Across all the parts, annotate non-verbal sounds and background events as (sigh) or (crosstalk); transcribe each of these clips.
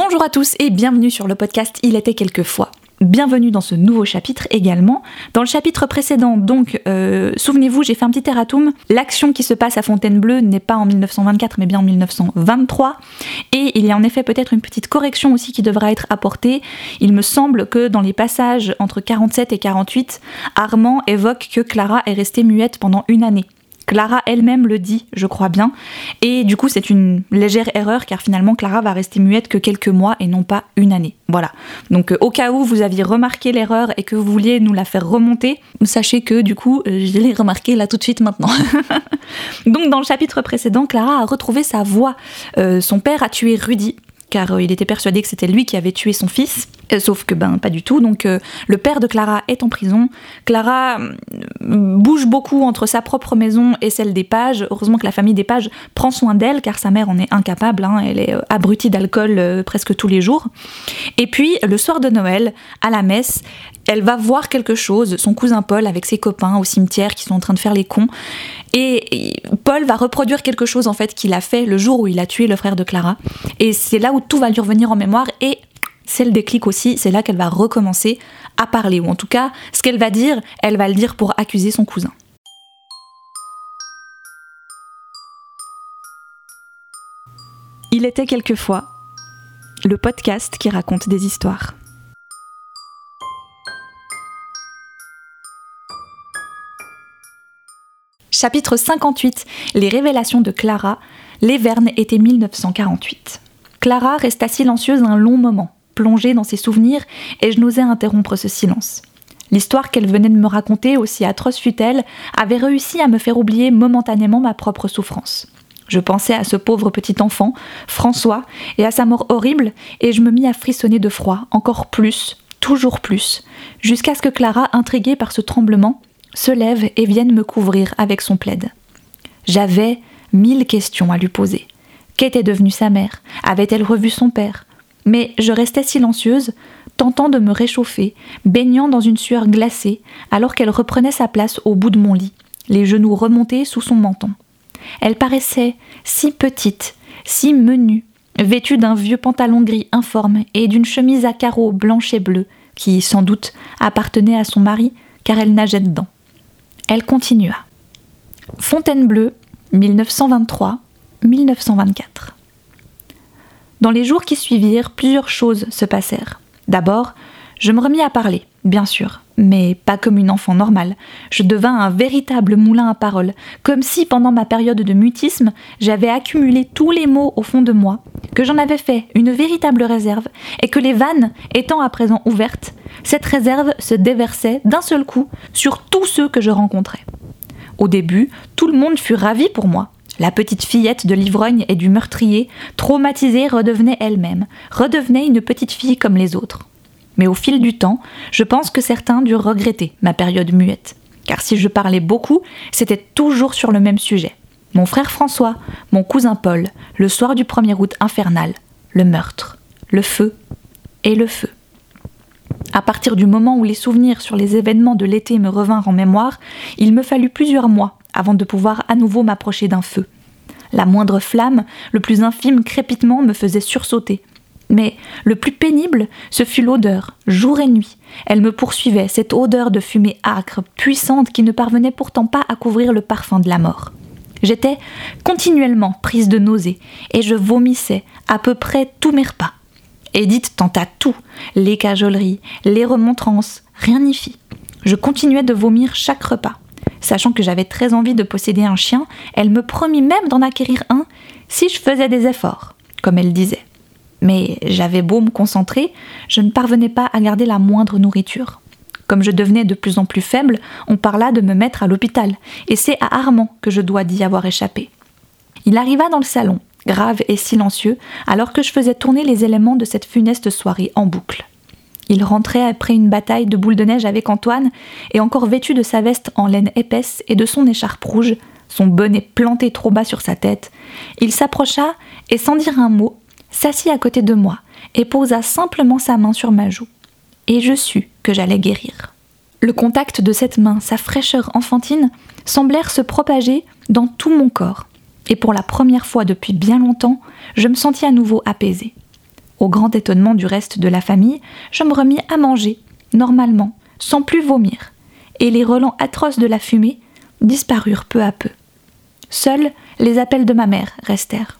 Bonjour à tous et bienvenue sur le podcast Il était quelquefois. Bienvenue dans ce nouveau chapitre également. Dans le chapitre précédent, donc, euh, souvenez-vous, j'ai fait un petit erratum. L'action qui se passe à Fontainebleau n'est pas en 1924, mais bien en 1923. Et il y a en effet peut-être une petite correction aussi qui devra être apportée. Il me semble que dans les passages entre 47 et 48, Armand évoque que Clara est restée muette pendant une année. Clara elle-même le dit, je crois bien. Et du coup, c'est une légère erreur car finalement, Clara va rester muette que quelques mois et non pas une année. Voilà. Donc, euh, au cas où vous aviez remarqué l'erreur et que vous vouliez nous la faire remonter, sachez que du coup, euh, je l'ai remarqué là tout de suite maintenant. (laughs) Donc, dans le chapitre précédent, Clara a retrouvé sa voix. Euh, son père a tué Rudy car euh, il était persuadé que c'était lui qui avait tué son fils, euh, sauf que ben pas du tout. Donc euh, le père de Clara est en prison. Clara bouge beaucoup entre sa propre maison et celle des pages. Heureusement que la famille des pages prend soin d'elle, car sa mère en est incapable. Hein. Elle est abrutie d'alcool presque tous les jours. Et puis le soir de Noël, à la messe, elle va voir quelque chose, son cousin Paul avec ses copains au cimetière qui sont en train de faire les cons. Et Paul va reproduire quelque chose en fait qu'il a fait le jour où il a tué le frère de Clara. Et c'est là où tout va lui revenir en mémoire et c'est le déclic aussi, c'est là qu'elle va recommencer à parler, ou en tout cas, ce qu'elle va dire, elle va le dire pour accuser son cousin. Il était quelquefois le podcast qui raconte des histoires. Chapitre 58 Les révélations de Clara. Les Vernes était 1948. Clara resta silencieuse un long moment, plongée dans ses souvenirs, et je n'osais interrompre ce silence. L'histoire qu'elle venait de me raconter, aussi atroce fut-elle, avait réussi à me faire oublier momentanément ma propre souffrance. Je pensais à ce pauvre petit enfant, François, et à sa mort horrible, et je me mis à frissonner de froid, encore plus, toujours plus, jusqu'à ce que Clara, intriguée par ce tremblement, se lève et vienne me couvrir avec son plaid. J'avais mille questions à lui poser. Qu'était devenue sa mère? Avait-elle revu son père? Mais je restais silencieuse, tentant de me réchauffer, baignant dans une sueur glacée, alors qu'elle reprenait sa place au bout de mon lit, les genoux remontés sous son menton. Elle paraissait si petite, si menue, vêtue d'un vieux pantalon gris informe et d'une chemise à carreaux blanche et bleue, qui, sans doute, appartenait à son mari, car elle nageait dedans. Elle continua. Fontainebleau, 1923-1924. Dans les jours qui suivirent, plusieurs choses se passèrent. D'abord, je me remis à parler, bien sûr, mais pas comme une enfant normale. Je devins un véritable moulin à paroles, comme si pendant ma période de mutisme, j'avais accumulé tous les mots au fond de moi, que j'en avais fait une véritable réserve, et que les vannes étant à présent ouvertes, cette réserve se déversait d'un seul coup sur tous ceux que je rencontrais. Au début, tout le monde fut ravi pour moi. La petite fillette de l'ivrogne et du meurtrier, traumatisée, redevenait elle-même, redevenait une petite fille comme les autres. Mais au fil du temps, je pense que certains durent regretter ma période muette. Car si je parlais beaucoup, c'était toujours sur le même sujet. Mon frère François, mon cousin Paul, le soir du 1er août infernal, le meurtre, le feu et le feu. À partir du moment où les souvenirs sur les événements de l'été me revinrent en mémoire, il me fallut plusieurs mois avant de pouvoir à nouveau m'approcher d'un feu. La moindre flamme, le plus infime crépitement me faisait sursauter. Mais le plus pénible, ce fut l'odeur, jour et nuit. Elle me poursuivait, cette odeur de fumée âcre, puissante, qui ne parvenait pourtant pas à couvrir le parfum de la mort. J'étais continuellement prise de nausées, et je vomissais à peu près tous mes repas. Edith tenta tout, les cajoleries, les remontrances, rien n'y fit. Je continuais de vomir chaque repas. Sachant que j'avais très envie de posséder un chien, elle me promit même d'en acquérir un si je faisais des efforts, comme elle disait. Mais j'avais beau me concentrer, je ne parvenais pas à garder la moindre nourriture. Comme je devenais de plus en plus faible, on parla de me mettre à l'hôpital, et c'est à Armand que je dois d'y avoir échappé. Il arriva dans le salon, grave et silencieux, alors que je faisais tourner les éléments de cette funeste soirée en boucle. Il rentrait après une bataille de boules de neige avec Antoine, et encore vêtu de sa veste en laine épaisse et de son écharpe rouge, son bonnet planté trop bas sur sa tête, il s'approcha et sans dire un mot, s'assit à côté de moi et posa simplement sa main sur ma joue. Et je sus que j'allais guérir. Le contact de cette main, sa fraîcheur enfantine, semblèrent se propager dans tout mon corps, et pour la première fois depuis bien longtemps, je me sentis à nouveau apaisée. Au grand étonnement du reste de la famille, je me remis à manger, normalement, sans plus vomir, et les relents atroces de la fumée disparurent peu à peu. Seuls les appels de ma mère restèrent.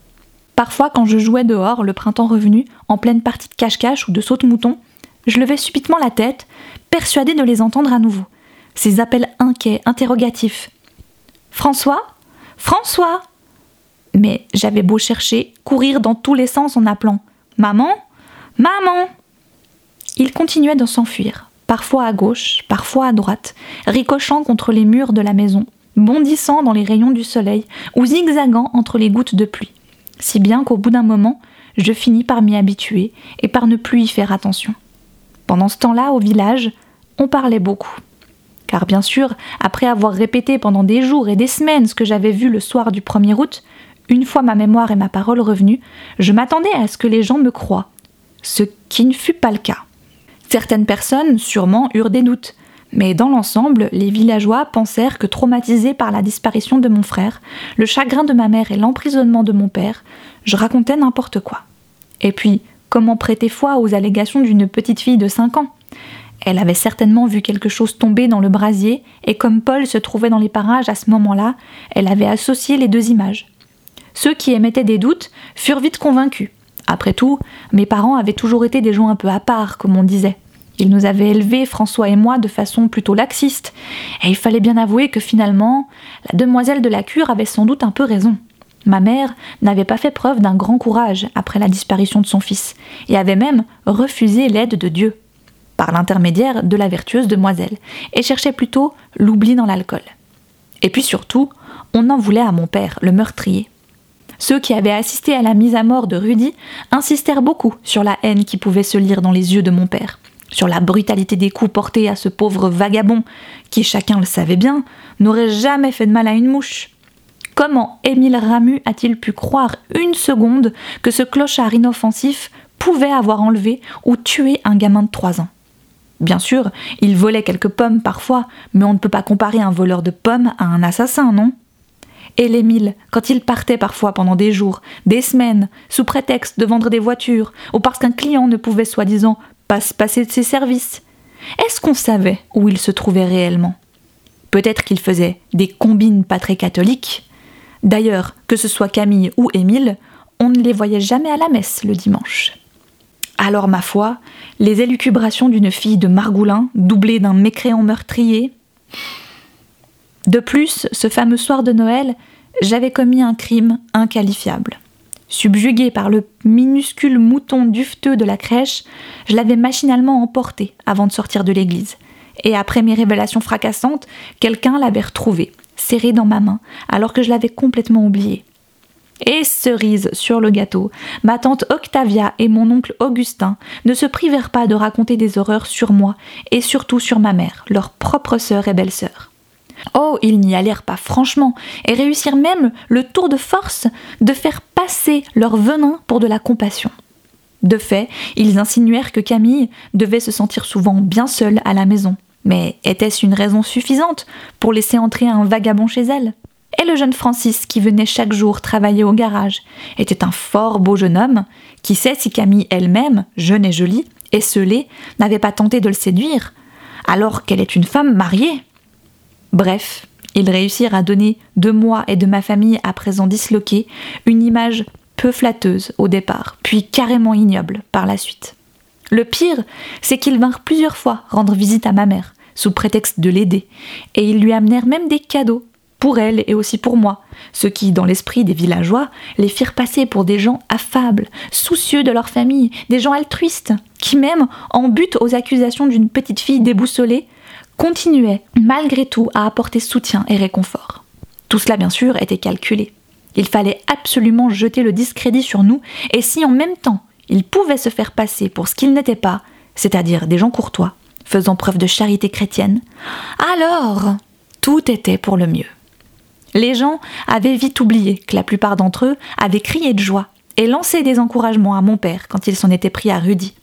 Parfois, quand je jouais dehors, le printemps revenu, en pleine partie de cache-cache ou de saute-mouton, je levais subitement la tête, persuadée de les entendre à nouveau. Ces appels inquiets, interrogatifs. François François Mais j'avais beau chercher, courir dans tous les sens en appelant Maman Maman Il continuait de s'enfuir, parfois à gauche, parfois à droite, ricochant contre les murs de la maison, bondissant dans les rayons du soleil ou zigzagant entre les gouttes de pluie. Si bien qu'au bout d'un moment, je finis par m'y habituer et par ne plus y faire attention. Pendant ce temps-là, au village, on parlait beaucoup. Car bien sûr, après avoir répété pendant des jours et des semaines ce que j'avais vu le soir du 1er août, une fois ma mémoire et ma parole revenues, je m'attendais à ce que les gens me croient, ce qui ne fut pas le cas. Certaines personnes, sûrement, eurent des doutes, mais dans l'ensemble, les villageois pensèrent que traumatisés par la disparition de mon frère, le chagrin de ma mère et l'emprisonnement de mon père, je racontais n'importe quoi. Et puis, Comment prêter foi aux allégations d'une petite fille de 5 ans? Elle avait certainement vu quelque chose tomber dans le brasier, et comme Paul se trouvait dans les parages à ce moment-là, elle avait associé les deux images. Ceux qui émettaient des doutes furent vite convaincus. Après tout, mes parents avaient toujours été des gens un peu à part, comme on disait. Ils nous avaient élevés, François et moi, de façon plutôt laxiste, et il fallait bien avouer que finalement, la demoiselle de la cure avait sans doute un peu raison. Ma mère n'avait pas fait preuve d'un grand courage après la disparition de son fils, et avait même refusé l'aide de Dieu, par l'intermédiaire de la vertueuse demoiselle, et cherchait plutôt l'oubli dans l'alcool. Et puis surtout, on en voulait à mon père, le meurtrier. Ceux qui avaient assisté à la mise à mort de Rudy insistèrent beaucoup sur la haine qui pouvait se lire dans les yeux de mon père, sur la brutalité des coups portés à ce pauvre vagabond, qui, chacun le savait bien, n'aurait jamais fait de mal à une mouche. Comment Émile Ramu a-t-il pu croire une seconde que ce clochard inoffensif pouvait avoir enlevé ou tué un gamin de 3 ans? Bien sûr, il volait quelques pommes parfois, mais on ne peut pas comparer un voleur de pommes à un assassin, non? Et l'Émile, quand il partait parfois pendant des jours, des semaines, sous prétexte de vendre des voitures, ou parce qu'un client ne pouvait soi-disant pas se passer de ses services, est-ce qu'on savait où il se trouvait réellement? Peut-être qu'il faisait des combines pas très catholiques, D'ailleurs, que ce soit Camille ou Émile, on ne les voyait jamais à la messe le dimanche. Alors, ma foi, les élucubrations d'une fille de Margoulin, doublées d'un mécréant meurtrier. De plus, ce fameux soir de Noël, j'avais commis un crime inqualifiable. Subjugué par le minuscule mouton dufteux de la crèche, je l'avais machinalement emporté avant de sortir de l'église. Et après mes révélations fracassantes, quelqu'un l'avait retrouvé, serré dans ma main, alors que je l'avais complètement oublié. Et cerise sur le gâteau, ma tante Octavia et mon oncle Augustin ne se privèrent pas de raconter des horreurs sur moi et surtout sur ma mère, leur propre sœur et belle-sœur. Oh, ils n'y allèrent pas franchement et réussirent même le tour de force de faire passer leur venin pour de la compassion. De fait, ils insinuèrent que Camille devait se sentir souvent bien seule à la maison, mais était-ce une raison suffisante pour laisser entrer un vagabond chez elle? Et le jeune Francis, qui venait chaque jour travailler au garage, était un fort beau jeune homme, qui sait si Camille elle-même, jeune et jolie, esselée, n'avait pas tenté de le séduire, alors qu'elle est une femme mariée. Bref, ils réussirent à donner de moi et de ma famille à présent disloquée une image peu flatteuse au départ, puis carrément ignoble par la suite. Le pire, c'est qu'ils vinrent plusieurs fois rendre visite à ma mère, sous prétexte de l'aider, et ils lui amenèrent même des cadeaux, pour elle et aussi pour moi, ce qui, dans l'esprit des villageois, les firent passer pour des gens affables, soucieux de leur famille, des gens altruistes, qui même, en but aux accusations d'une petite fille déboussolée, continuaient, malgré tout, à apporter soutien et réconfort. Tout cela, bien sûr, était calculé. Il fallait absolument jeter le discrédit sur nous, et si en même temps ils pouvaient se faire passer pour ce qu'ils n'étaient pas, c'est-à-dire des gens courtois, faisant preuve de charité chrétienne, alors tout était pour le mieux. Les gens avaient vite oublié que la plupart d'entre eux avaient crié de joie et lancé des encouragements à mon père quand il s'en était pris à Rudy,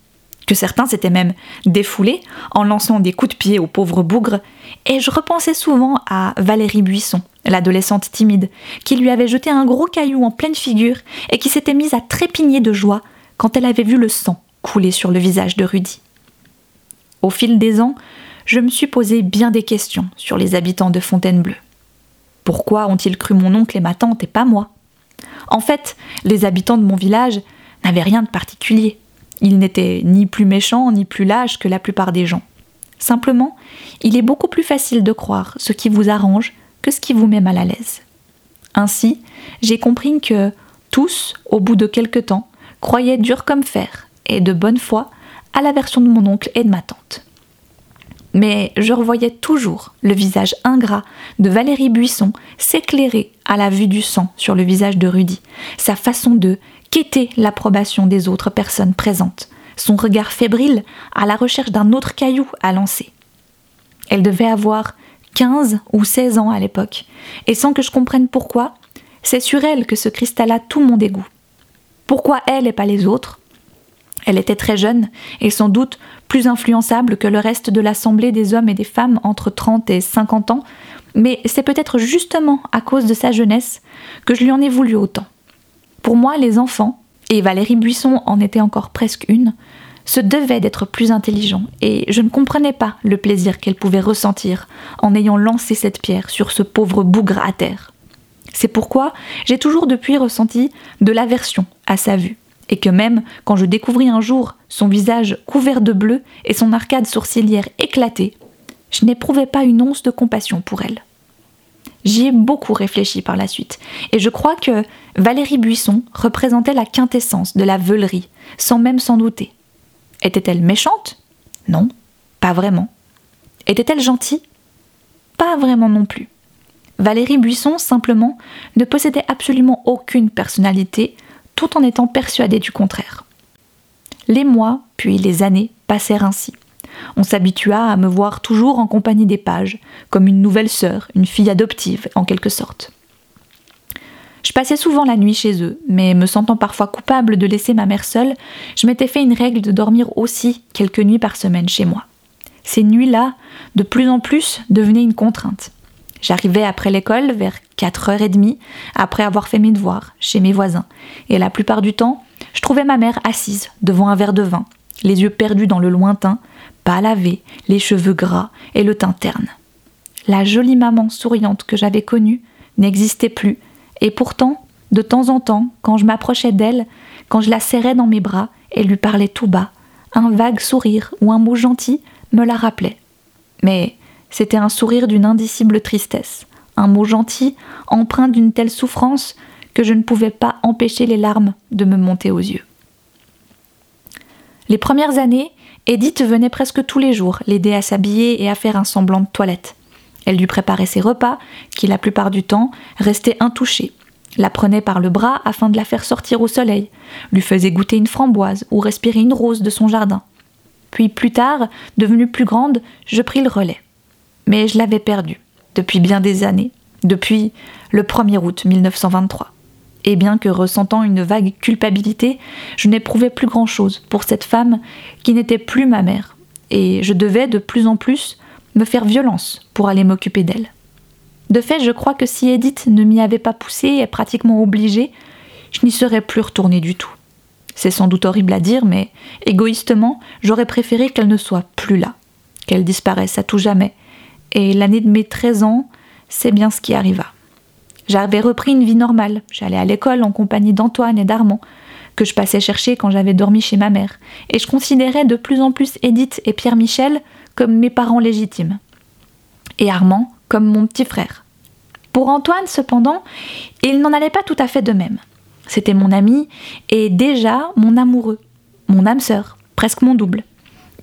que certains s'étaient même défoulés en lançant des coups de pied au pauvre bougre, et je repensais souvent à Valérie Buisson, l'adolescente timide, qui lui avait jeté un gros caillou en pleine figure et qui s'était mise à trépigner de joie quand elle avait vu le sang couler sur le visage de Rudy. Au fil des ans, je me suis posé bien des questions sur les habitants de Fontainebleau. Pourquoi ont-ils cru mon oncle et ma tante et pas moi? En fait, les habitants de mon village n'avaient rien de particulier. Ils n'étaient ni plus méchants ni plus lâches que la plupart des gens. Simplement, il est beaucoup plus facile de croire ce qui vous arrange que ce qui vous met mal à l'aise. Ainsi, j'ai compris que tous, au bout de quelque temps, croyaient dur comme fer et de bonne foi à la version de mon oncle et de ma tante. Mais je revoyais toujours le visage ingrat de Valérie Buisson s'éclairer à la vue du sang sur le visage de Rudy, sa façon de quêter l'approbation des autres personnes présentes, son regard fébrile à la recherche d'un autre caillou à lancer. Elle devait avoir 15 ou 16 ans à l'époque, et sans que je comprenne pourquoi, c'est sur elle que se cristalla tout mon dégoût. Pourquoi elle et pas les autres? Elle était très jeune, et sans doute plus influençable que le reste de l'assemblée des hommes et des femmes entre 30 et 50 ans, mais c'est peut-être justement à cause de sa jeunesse que je lui en ai voulu autant. Pour moi, les enfants, et Valérie Buisson en était encore presque une, se devait d'être plus intelligent, et je ne comprenais pas le plaisir qu'elle pouvait ressentir en ayant lancé cette pierre sur ce pauvre bougre à terre. C'est pourquoi j'ai toujours depuis ressenti de l'aversion à sa vue, et que même quand je découvris un jour son visage couvert de bleu et son arcade sourcilière éclatée, je n'éprouvais pas une once de compassion pour elle. J'y ai beaucoup réfléchi par la suite, et je crois que Valérie Buisson représentait la quintessence de la veulerie, sans même s'en douter. Était-elle méchante? Non, pas vraiment. Était-elle gentille? Pas vraiment non plus. Valérie Buisson, simplement, ne possédait absolument aucune personnalité, tout en étant persuadée du contraire. Les mois, puis les années, passèrent ainsi. On s'habitua à me voir toujours en compagnie des pages, comme une nouvelle sœur, une fille adoptive, en quelque sorte. Je passais souvent la nuit chez eux, mais me sentant parfois coupable de laisser ma mère seule, je m'étais fait une règle de dormir aussi quelques nuits par semaine chez moi. Ces nuits-là, de plus en plus, devenaient une contrainte. J'arrivais après l'école vers 4h30, après avoir fait mes devoirs, chez mes voisins, et la plupart du temps, je trouvais ma mère assise devant un verre de vin, les yeux perdus dans le lointain, pas lavés, les cheveux gras et le teint terne. La jolie maman souriante que j'avais connue n'existait plus et pourtant, de temps en temps, quand je m'approchais d'elle, quand je la serrais dans mes bras et lui parlais tout bas, un vague sourire ou un mot gentil me la rappelait. Mais c'était un sourire d'une indicible tristesse, un mot gentil empreint d'une telle souffrance que je ne pouvais pas empêcher les larmes de me monter aux yeux. Les premières années, Edith venait presque tous les jours l'aider à s'habiller et à faire un semblant de toilette. Elle lui préparait ses repas, qui la plupart du temps restaient intouchés, la prenait par le bras afin de la faire sortir au soleil, lui faisait goûter une framboise ou respirer une rose de son jardin. Puis plus tard, devenue plus grande, je pris le relais. Mais je l'avais perdu, depuis bien des années, depuis le 1er août 1923. Et bien que ressentant une vague culpabilité, je n'éprouvais plus grand-chose pour cette femme qui n'était plus ma mère, et je devais de plus en plus me faire violence pour aller m'occuper d'elle. De fait, je crois que si Edith ne m'y avait pas poussée et pratiquement obligée, je n'y serais plus retournée du tout. C'est sans doute horrible à dire, mais égoïstement, j'aurais préféré qu'elle ne soit plus là, qu'elle disparaisse à tout jamais. Et l'année de mes 13 ans, c'est bien ce qui arriva. J'avais repris une vie normale, j'allais à l'école en compagnie d'Antoine et d'Armand, que je passais chercher quand j'avais dormi chez ma mère, et je considérais de plus en plus Edith et Pierre Michel comme mes parents légitimes, et Armand comme mon petit frère. Pour Antoine, cependant, il n'en allait pas tout à fait de même. C'était mon ami et déjà mon amoureux, mon âme sœur, presque mon double.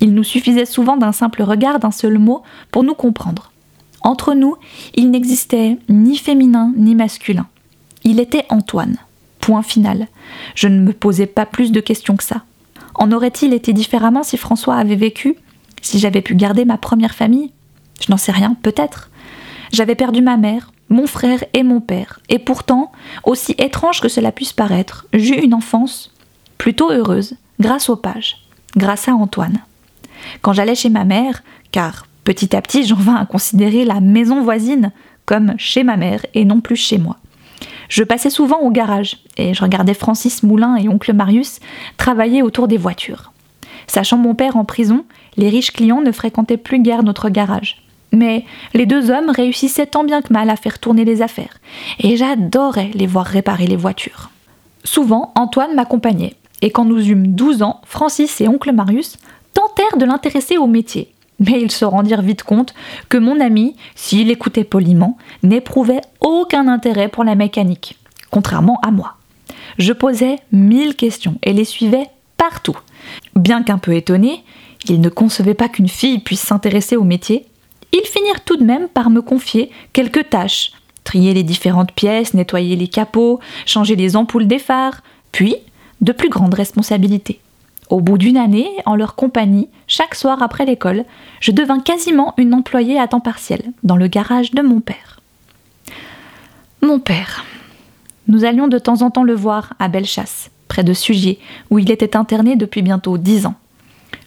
Il nous suffisait souvent d'un simple regard, d'un seul mot, pour nous comprendre. Entre nous, il n'existait ni féminin ni masculin. Il était Antoine. Point final. Je ne me posais pas plus de questions que ça. En aurait-il été différemment si François avait vécu? Si j'avais pu garder ma première famille? Je n'en sais rien, peut-être. J'avais perdu ma mère, mon frère et mon père, et pourtant, aussi étrange que cela puisse paraître, j'eus une enfance plutôt heureuse, grâce aux pages, grâce à Antoine. Quand j'allais chez ma mère, car petit à petit j'en vins à considérer la maison voisine comme chez ma mère et non plus chez moi. Je passais souvent au garage et je regardais Francis Moulin et oncle Marius travailler autour des voitures. Sachant mon père en prison, les riches clients ne fréquentaient plus guère notre garage. Mais les deux hommes réussissaient tant bien que mal à faire tourner les affaires, et j'adorais les voir réparer les voitures. Souvent, Antoine m'accompagnait, et quand nous eûmes 12 ans, Francis et oncle Marius tentèrent de l'intéresser au métier. Mais ils se rendirent vite compte que mon ami, s'il écoutait poliment, n'éprouvait aucun intérêt pour la mécanique, contrairement à moi. Je posais mille questions et les suivais partout. Bien qu'un peu étonnés, ils ne concevaient pas qu'une fille puisse s'intéresser au métier, ils finirent tout de même par me confier quelques tâches. Trier les différentes pièces, nettoyer les capots, changer les ampoules des phares, puis de plus grandes responsabilités. Au bout d'une année, en leur compagnie, chaque soir après l'école, je devins quasiment une employée à temps partiel dans le garage de mon père. Mon père. Nous allions de temps en temps le voir à Bellechasse, près de Sugier, où il était interné depuis bientôt dix ans.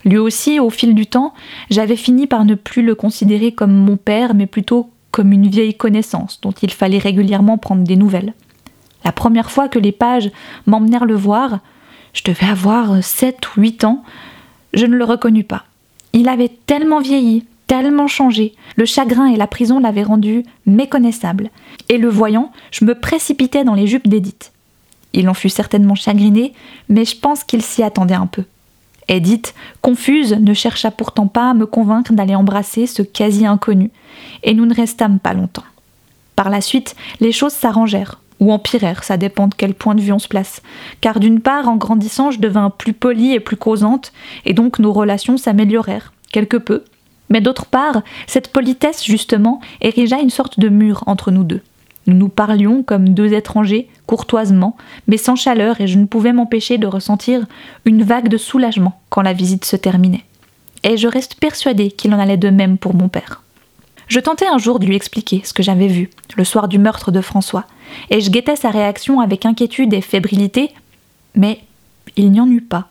Lui aussi, au fil du temps, j'avais fini par ne plus le considérer comme mon père, mais plutôt comme une vieille connaissance dont il fallait régulièrement prendre des nouvelles. La première fois que les pages m'emmenèrent le voir, je devais avoir sept ou huit ans, je ne le reconnus pas. Il avait tellement vieilli, tellement changé, le chagrin et la prison l'avaient rendu méconnaissable, et le voyant, je me précipitais dans les jupes d'Edith. Il en fut certainement chagriné, mais je pense qu'il s'y attendait un peu. Edith, confuse, ne chercha pourtant pas à me convaincre d'aller embrasser ce quasi-inconnu, et nous ne restâmes pas longtemps. Par la suite, les choses s'arrangèrent, ou empirèrent, ça dépend de quel point de vue on se place. Car d'une part, en grandissant, je devins plus polie et plus causante, et donc nos relations s'améliorèrent, quelque peu. Mais d'autre part, cette politesse, justement, érigea une sorte de mur entre nous deux. Nous nous parlions comme deux étrangers, courtoisement, mais sans chaleur, et je ne pouvais m'empêcher de ressentir une vague de soulagement quand la visite se terminait. Et je reste persuadée qu'il en allait de même pour mon père. Je tentais un jour de lui expliquer ce que j'avais vu, le soir du meurtre de François, et je guettais sa réaction avec inquiétude et fébrilité, mais il n'y en eut pas.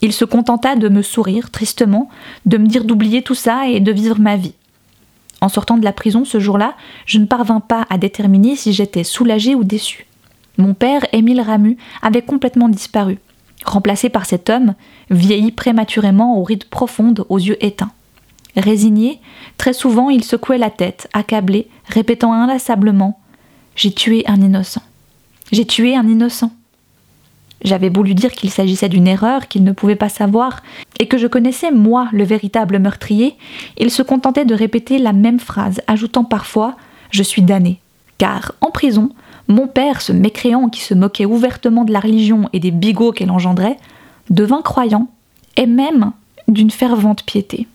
Il se contenta de me sourire tristement, de me dire d'oublier tout ça et de vivre ma vie. En sortant de la prison ce jour-là, je ne parvins pas à déterminer si j'étais soulagée ou déçue. Mon père, Émile Ramu, avait complètement disparu, remplacé par cet homme, vieilli prématurément aux rides profondes, aux yeux éteints. Résigné, très souvent il secouait la tête, accablé, répétant inlassablement J'ai tué un innocent. J'ai tué un innocent. J'avais lui dire qu'il s'agissait d'une erreur, qu'il ne pouvait pas savoir, et que je connaissais, moi, le véritable meurtrier, il se contentait de répéter la même phrase, ajoutant parfois Je suis damné. Car, en prison, mon père, ce mécréant qui se moquait ouvertement de la religion et des bigots qu'elle engendrait, devint croyant, et même d'une fervente piété.